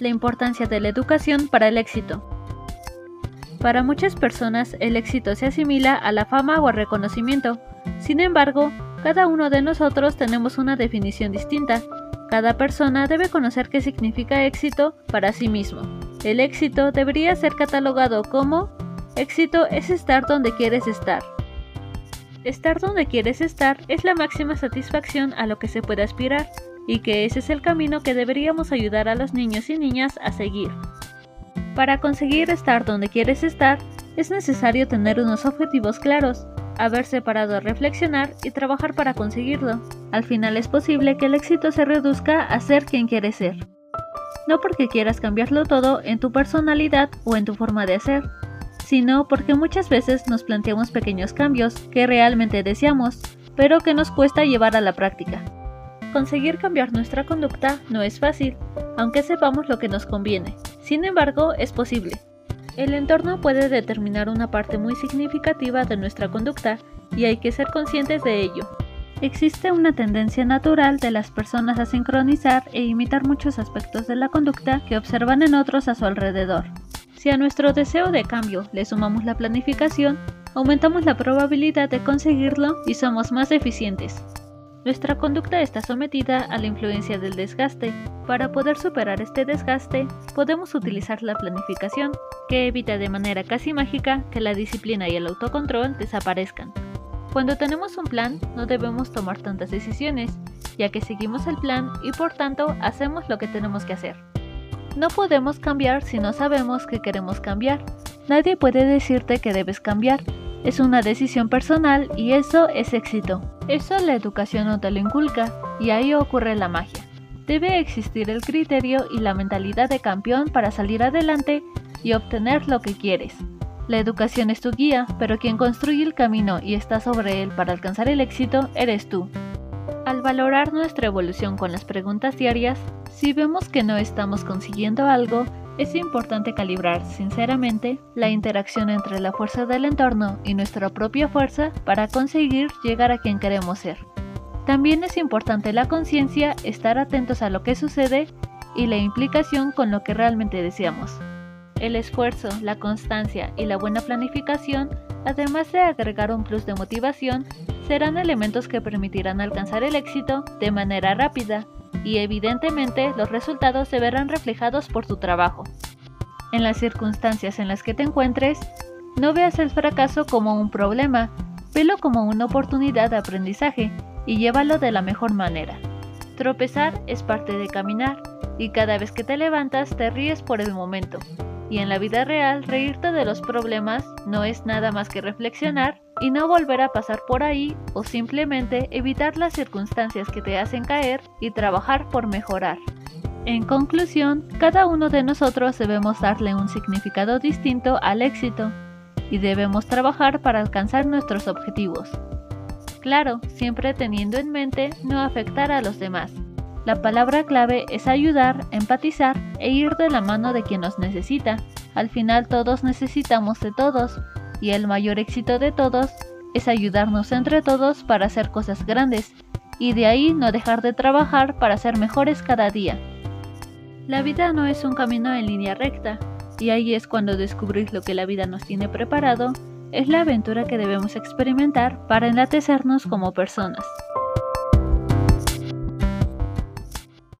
la importancia de la educación para el éxito. Para muchas personas el éxito se asimila a la fama o al reconocimiento. Sin embargo, cada uno de nosotros tenemos una definición distinta. Cada persona debe conocer qué significa éxito para sí mismo. El éxito debería ser catalogado como éxito es estar donde quieres estar. Estar donde quieres estar es la máxima satisfacción a lo que se puede aspirar y que ese es el camino que deberíamos ayudar a los niños y niñas a seguir. Para conseguir estar donde quieres estar, es necesario tener unos objetivos claros, haberse parado a reflexionar y trabajar para conseguirlo. Al final es posible que el éxito se reduzca a ser quien quieres ser. No porque quieras cambiarlo todo en tu personalidad o en tu forma de hacer, sino porque muchas veces nos planteamos pequeños cambios que realmente deseamos, pero que nos cuesta llevar a la práctica. Conseguir cambiar nuestra conducta no es fácil, aunque sepamos lo que nos conviene. Sin embargo, es posible. El entorno puede determinar una parte muy significativa de nuestra conducta y hay que ser conscientes de ello. Existe una tendencia natural de las personas a sincronizar e imitar muchos aspectos de la conducta que observan en otros a su alrededor. Si a nuestro deseo de cambio le sumamos la planificación, aumentamos la probabilidad de conseguirlo y somos más eficientes. Nuestra conducta está sometida a la influencia del desgaste. Para poder superar este desgaste, podemos utilizar la planificación, que evita de manera casi mágica que la disciplina y el autocontrol desaparezcan. Cuando tenemos un plan, no debemos tomar tantas decisiones, ya que seguimos el plan y por tanto hacemos lo que tenemos que hacer. No podemos cambiar si no sabemos que queremos cambiar. Nadie puede decirte que debes cambiar, es una decisión personal y eso es éxito. Eso la educación no te lo inculca y ahí ocurre la magia. Debe existir el criterio y la mentalidad de campeón para salir adelante y obtener lo que quieres. La educación es tu guía, pero quien construye el camino y está sobre él para alcanzar el éxito eres tú. Al valorar nuestra evolución con las preguntas diarias, si vemos que no estamos consiguiendo algo, es importante calibrar sinceramente la interacción entre la fuerza del entorno y nuestra propia fuerza para conseguir llegar a quien queremos ser. También es importante la conciencia, estar atentos a lo que sucede y la implicación con lo que realmente deseamos. El esfuerzo, la constancia y la buena planificación, además de agregar un plus de motivación, serán elementos que permitirán alcanzar el éxito de manera rápida y evidentemente los resultados se verán reflejados por tu trabajo. En las circunstancias en las que te encuentres, no veas el fracaso como un problema, velo como una oportunidad de aprendizaje y llévalo de la mejor manera. Tropezar es parte de caminar y cada vez que te levantas te ríes por el momento. Y en la vida real, reírte de los problemas no es nada más que reflexionar y no volver a pasar por ahí o simplemente evitar las circunstancias que te hacen caer y trabajar por mejorar. En conclusión, cada uno de nosotros debemos darle un significado distinto al éxito y debemos trabajar para alcanzar nuestros objetivos. Claro, siempre teniendo en mente no afectar a los demás. La palabra clave es ayudar, empatizar e ir de la mano de quien nos necesita. Al final todos necesitamos de todos y el mayor éxito de todos es ayudarnos entre todos para hacer cosas grandes y de ahí no dejar de trabajar para ser mejores cada día. La vida no es un camino en línea recta y ahí es cuando descubrir lo que la vida nos tiene preparado es la aventura que debemos experimentar para enlatecernos como personas.